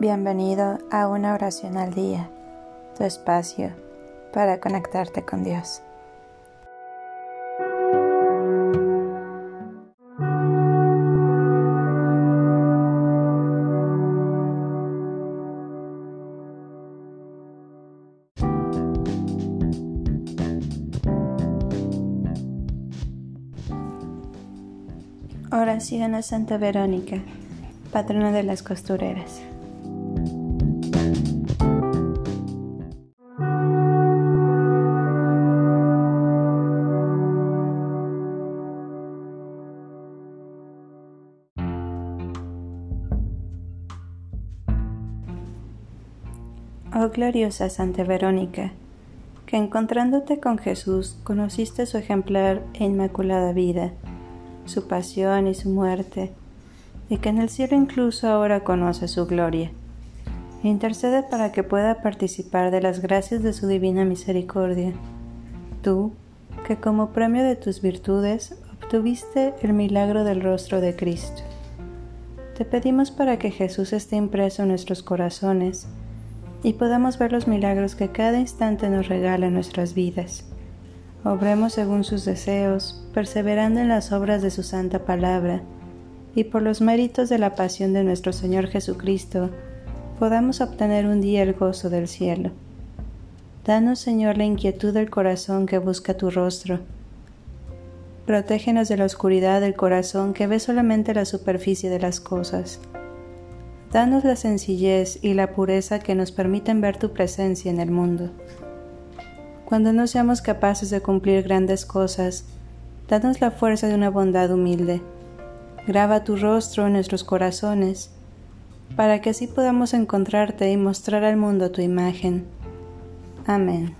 Bienvenido a una oración al día, tu espacio para conectarte con Dios. Oración a Santa Verónica, patrona de las costureras. Oh gloriosa Santa Verónica, que encontrándote con Jesús conociste su ejemplar e inmaculada vida, su pasión y su muerte, y que en el cielo incluso ahora conoce su gloria. Intercede para que pueda participar de las gracias de su divina misericordia. Tú, que como premio de tus virtudes obtuviste el milagro del rostro de Cristo. Te pedimos para que Jesús esté impreso en nuestros corazones, y podamos ver los milagros que cada instante nos regala en nuestras vidas. Obremos según sus deseos, perseverando en las obras de su santa palabra, y por los méritos de la pasión de nuestro Señor Jesucristo, podamos obtener un día el gozo del cielo. Danos, Señor, la inquietud del corazón que busca tu rostro. Protégenos de la oscuridad del corazón que ve solamente la superficie de las cosas Danos la sencillez y la pureza que nos permiten ver tu presencia en el mundo. Cuando no seamos capaces de cumplir grandes cosas, danos la fuerza de una bondad humilde. Graba tu rostro en nuestros corazones, para que así podamos encontrarte y mostrar al mundo tu imagen. Amén.